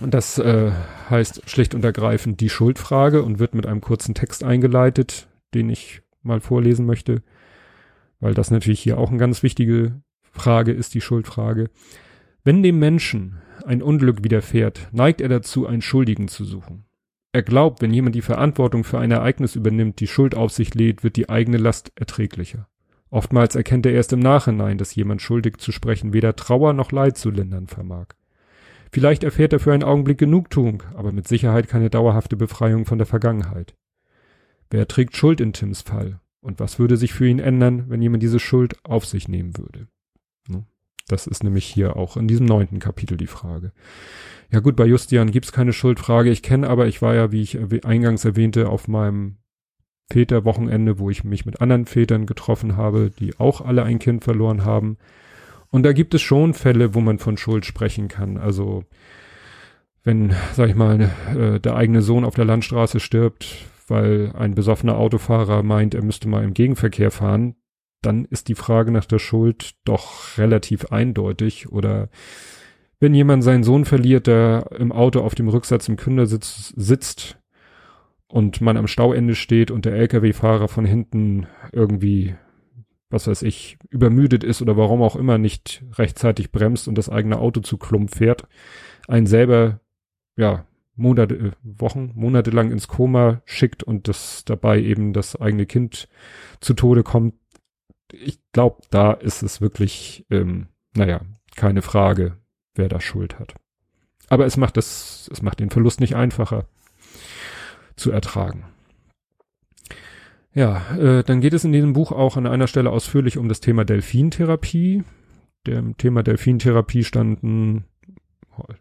Und das äh, heißt schlicht und ergreifend die Schuldfrage und wird mit einem kurzen Text eingeleitet, den ich mal vorlesen möchte, weil das natürlich hier auch eine ganz wichtige Frage ist, die Schuldfrage. Wenn dem Menschen ein Unglück widerfährt, neigt er dazu, einen Schuldigen zu suchen. Er glaubt, wenn jemand die Verantwortung für ein Ereignis übernimmt, die Schuld auf sich lädt, wird die eigene Last erträglicher. Oftmals erkennt er erst im Nachhinein, dass jemand schuldig zu sprechen weder Trauer noch Leid zu lindern vermag. Vielleicht erfährt er für einen Augenblick Genugtuung, aber mit Sicherheit keine dauerhafte Befreiung von der Vergangenheit. Wer trägt Schuld in Tims Fall? Und was würde sich für ihn ändern, wenn jemand diese Schuld auf sich nehmen würde? Ne? Das ist nämlich hier auch in diesem neunten Kapitel die Frage. Ja gut, bei Justian gibt's keine Schuldfrage. Ich kenne aber, ich war ja, wie ich eingangs erwähnte, auf meinem Väterwochenende, wo ich mich mit anderen Vätern getroffen habe, die auch alle ein Kind verloren haben. Und da gibt es schon Fälle, wo man von Schuld sprechen kann. Also wenn, sag ich mal, äh, der eigene Sohn auf der Landstraße stirbt, weil ein besoffener Autofahrer meint, er müsste mal im Gegenverkehr fahren, dann ist die Frage nach der Schuld doch relativ eindeutig. Oder wenn jemand seinen Sohn verliert, der im Auto auf dem Rücksatz im Kindersitz sitzt, und man am Stauende steht und der LKW-Fahrer von hinten irgendwie, was weiß ich, übermüdet ist oder warum auch immer nicht rechtzeitig bremst und das eigene Auto zu klump fährt, einen selber, ja, Monate, Wochen, Monate lang ins Koma schickt und das dabei eben das eigene Kind zu Tode kommt. Ich glaube, da ist es wirklich, ähm, naja, keine Frage, wer da Schuld hat. Aber es macht das, es macht den Verlust nicht einfacher zu ertragen. Ja, äh, dann geht es in diesem Buch auch an einer Stelle ausführlich um das Thema Delfintherapie. Dem Thema Delfintherapie standen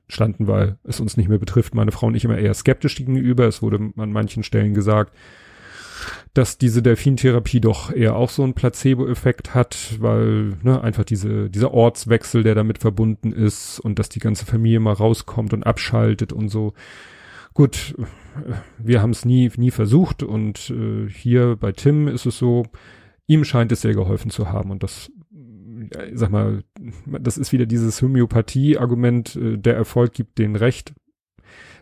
standen, weil es uns nicht mehr betrifft, meine Frau und ich immer eher skeptisch gegenüber. Es wurde an manchen Stellen gesagt, dass diese Delfintherapie doch eher auch so einen Placebo-Effekt hat, weil ne, einfach diese, dieser Ortswechsel, der damit verbunden ist und dass die ganze Familie mal rauskommt und abschaltet und so. Gut, wir haben es nie, nie versucht und äh, hier bei Tim ist es so, ihm scheint es sehr geholfen zu haben und das, äh, sag mal, das ist wieder dieses Homöopathie-Argument, äh, der Erfolg gibt denen recht.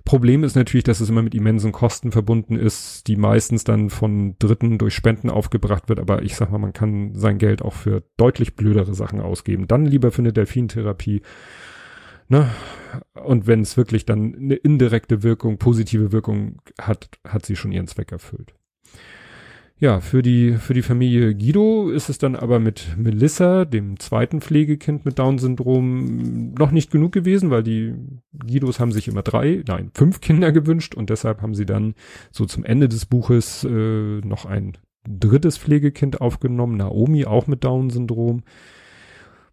Problem ist natürlich, dass es immer mit immensen Kosten verbunden ist, die meistens dann von Dritten durch Spenden aufgebracht wird, aber ich sag mal, man kann sein Geld auch für deutlich blödere Sachen ausgeben. Dann lieber für eine Delfintherapie Ne? Und wenn es wirklich dann eine indirekte Wirkung, positive Wirkung hat, hat sie schon ihren Zweck erfüllt. Ja, für die, für die Familie Guido ist es dann aber mit Melissa, dem zweiten Pflegekind mit Down-Syndrom, noch nicht genug gewesen, weil die Guidos haben sich immer drei, nein, fünf Kinder gewünscht und deshalb haben sie dann so zum Ende des Buches äh, noch ein drittes Pflegekind aufgenommen, Naomi, auch mit Down-Syndrom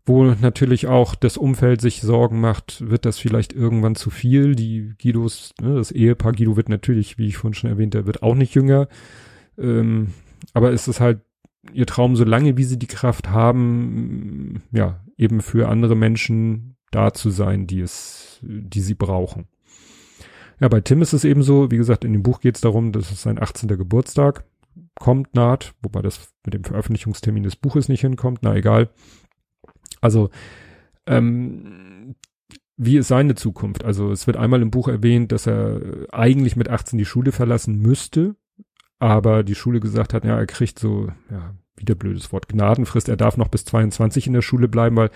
wo natürlich auch das Umfeld sich Sorgen macht, wird das vielleicht irgendwann zu viel. Die Guidos, ne, das Ehepaar Guido wird natürlich, wie ich vorhin schon erwähnt habe, wird auch nicht jünger. Ähm, aber es ist halt ihr Traum, so lange wie sie die Kraft haben, ja, eben für andere Menschen da zu sein, die es, die sie brauchen. Ja, bei Tim ist es eben so, wie gesagt, in dem Buch geht es darum, dass es sein 18. Geburtstag kommt, naht, wobei das mit dem Veröffentlichungstermin des Buches nicht hinkommt, na egal. Also, ähm, wie ist seine Zukunft? Also es wird einmal im Buch erwähnt, dass er eigentlich mit 18 die Schule verlassen müsste, aber die Schule gesagt hat, ja, er kriegt so, ja, wieder blödes Wort, Gnadenfrist. Er darf noch bis 22 in der Schule bleiben, weil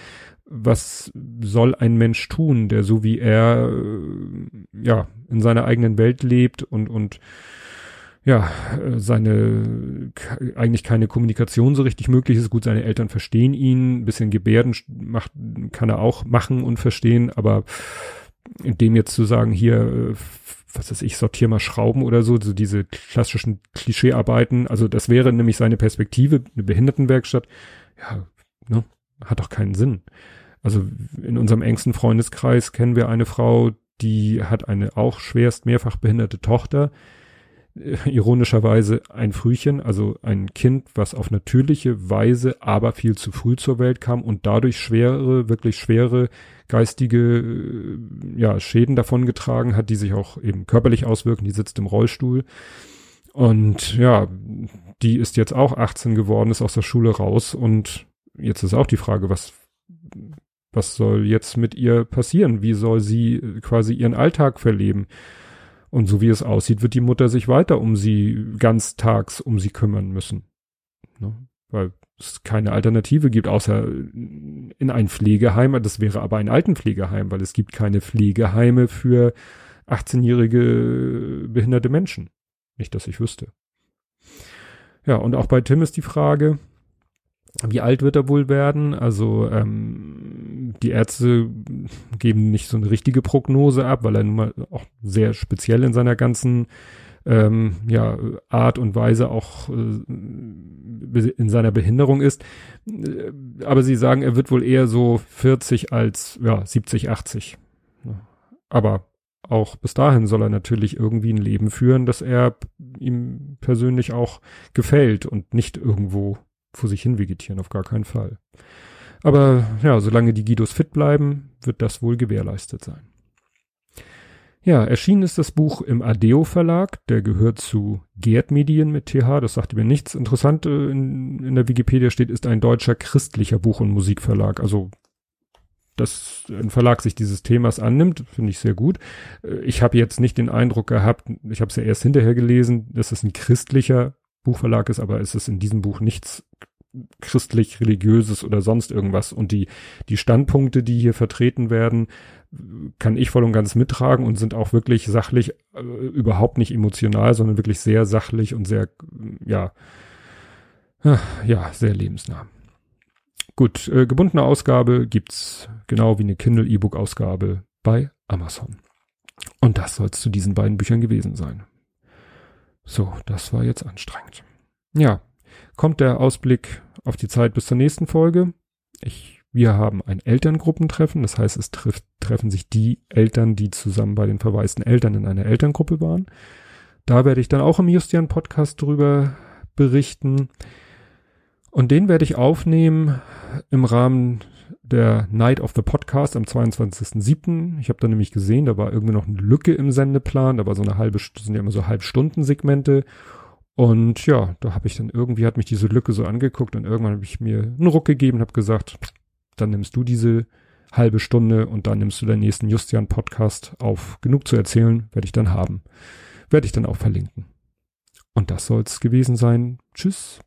was soll ein Mensch tun, der so wie er, äh, ja, in seiner eigenen Welt lebt und, und, ja, äh, seine, eigentlich keine Kommunikation so richtig möglich ist. Gut, seine Eltern verstehen ihn, bisschen Gebärden macht, kann er auch machen und verstehen, aber dem jetzt zu sagen, hier, äh, was weiß ich, sortier mal Schrauben oder so, so diese klassischen Klischeearbeiten, also das wäre nämlich seine Perspektive, eine Behindertenwerkstatt, ja, ne, hat doch keinen Sinn. Also in unserem engsten Freundeskreis kennen wir eine Frau, die hat eine auch schwerst mehrfach behinderte Tochter, äh, ironischerweise ein Frühchen, also ein Kind, was auf natürliche Weise, aber viel zu früh zur Welt kam und dadurch schwere, wirklich schwere geistige äh, ja, Schäden davongetragen hat, die sich auch eben körperlich auswirken. Die sitzt im Rollstuhl. Und ja, die ist jetzt auch 18 geworden, ist aus der Schule raus und jetzt ist auch die Frage, was, was soll jetzt mit ihr passieren? Wie soll sie quasi ihren Alltag verleben? Und so wie es aussieht, wird die Mutter sich weiter um sie ganztags um sie kümmern müssen. Ne? Weil es keine Alternative gibt, außer in ein Pflegeheim. Das wäre aber ein Altenpflegeheim, weil es gibt keine Pflegeheime für 18-jährige behinderte Menschen. Nicht, dass ich wüsste. Ja, und auch bei Tim ist die Frage, wie alt wird er wohl werden? Also ähm, die Ärzte geben nicht so eine richtige Prognose ab, weil er nun mal auch sehr speziell in seiner ganzen ähm, ja, Art und Weise auch äh, in seiner Behinderung ist. Äh, aber sie sagen, er wird wohl eher so 40 als ja, 70, 80. Aber auch bis dahin soll er natürlich irgendwie ein Leben führen, das er ihm persönlich auch gefällt und nicht irgendwo vor sich hin vegetieren, auf gar keinen Fall. Aber ja, solange die Guidos fit bleiben, wird das wohl gewährleistet sein. Ja, erschienen ist das Buch im Adeo Verlag, der gehört zu Gerd Medien mit TH, das sagte mir nichts. Interessant äh, in, in der Wikipedia steht, ist ein deutscher christlicher Buch- und Musikverlag. Also, dass ein Verlag sich dieses Themas annimmt, finde ich sehr gut. Äh, ich habe jetzt nicht den Eindruck gehabt, ich habe es ja erst hinterher gelesen, dass es ein christlicher Buchverlag ist, aber es ist in diesem Buch nichts christlich, religiöses oder sonst irgendwas. Und die, die Standpunkte, die hier vertreten werden, kann ich voll und ganz mittragen und sind auch wirklich sachlich, äh, überhaupt nicht emotional, sondern wirklich sehr sachlich und sehr, ja, ja, sehr lebensnah. Gut, äh, gebundene Ausgabe gibt's genau wie eine Kindle E-Book Ausgabe bei Amazon. Und das soll es zu diesen beiden Büchern gewesen sein. So, das war jetzt anstrengend. Ja, kommt der Ausblick auf die Zeit bis zur nächsten Folge. Ich, wir haben ein Elterngruppentreffen, das heißt, es trifft, treffen sich die Eltern, die zusammen bei den verwaisten Eltern in einer Elterngruppe waren. Da werde ich dann auch im Justian Podcast drüber berichten. Und den werde ich aufnehmen im Rahmen der Night of the Podcast am 22.07. Ich habe da nämlich gesehen, da war irgendwie noch eine Lücke im Sendeplan, da war so eine halbe, sind ja immer so Halbstunden-Segmente. Und ja, da habe ich dann irgendwie, hat mich diese Lücke so angeguckt und irgendwann habe ich mir einen Ruck gegeben und habe gesagt, dann nimmst du diese halbe Stunde und dann nimmst du den nächsten Justian-Podcast auf. Genug zu erzählen werde ich dann haben. Werde ich dann auch verlinken. Und das soll's gewesen sein. Tschüss.